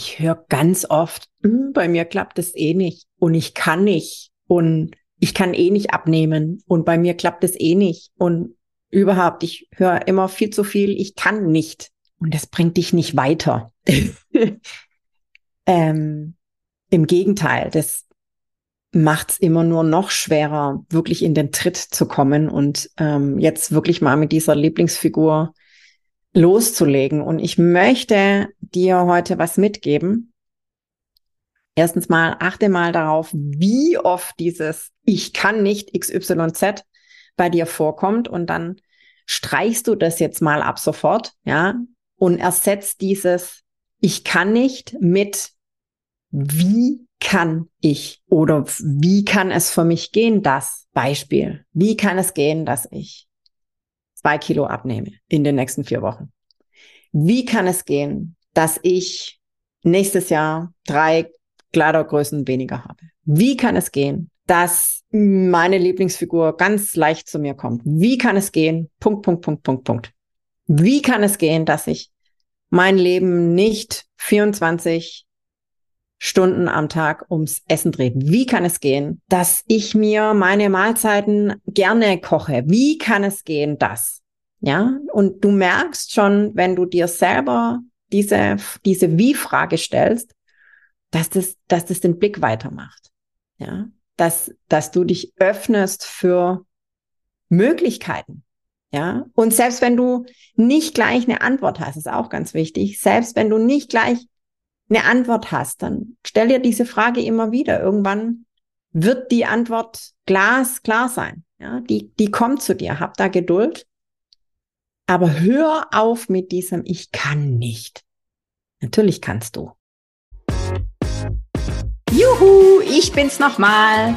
Ich höre ganz oft, hm, bei mir klappt es eh nicht und ich kann nicht und ich kann eh nicht abnehmen und bei mir klappt es eh nicht und überhaupt, ich höre immer viel zu viel, ich kann nicht und das bringt dich nicht weiter. ähm, Im Gegenteil, das macht es immer nur noch schwerer, wirklich in den Tritt zu kommen und ähm, jetzt wirklich mal mit dieser Lieblingsfigur loszulegen. Und ich möchte dir heute was mitgeben. Erstens mal, achte mal darauf, wie oft dieses Ich kann nicht XYZ bei dir vorkommt und dann streichst du das jetzt mal ab sofort, ja, und ersetzt dieses Ich kann nicht mit Wie kann ich oder wie kann es für mich gehen, das Beispiel. Wie kann es gehen, dass ich zwei Kilo abnehme in den nächsten vier Wochen? Wie kann es gehen, dass ich nächstes Jahr drei Kleidergrößen weniger habe? Wie kann es gehen, dass meine Lieblingsfigur ganz leicht zu mir kommt? Wie kann es gehen? Punkt, Punkt, Punkt, Punkt, Punkt. Wie kann es gehen, dass ich mein Leben nicht 24 Stunden am Tag ums Essen dreht. Wie kann es gehen, dass ich mir meine Mahlzeiten gerne koche? Wie kann es gehen, dass? Ja, und du merkst schon, wenn du dir selber diese, diese Wie-Frage stellst, dass das, dass das den Blick weitermacht. Ja, dass, dass du dich öffnest für Möglichkeiten. Ja, und selbst wenn du nicht gleich eine Antwort hast, ist auch ganz wichtig. Selbst wenn du nicht gleich eine Antwort hast, dann stell dir diese Frage immer wieder. Irgendwann wird die Antwort glasklar sein. Ja, die, die kommt zu dir. Hab da Geduld. Aber hör auf mit diesem Ich kann nicht. Natürlich kannst du. Juhu, ich bin's nochmal.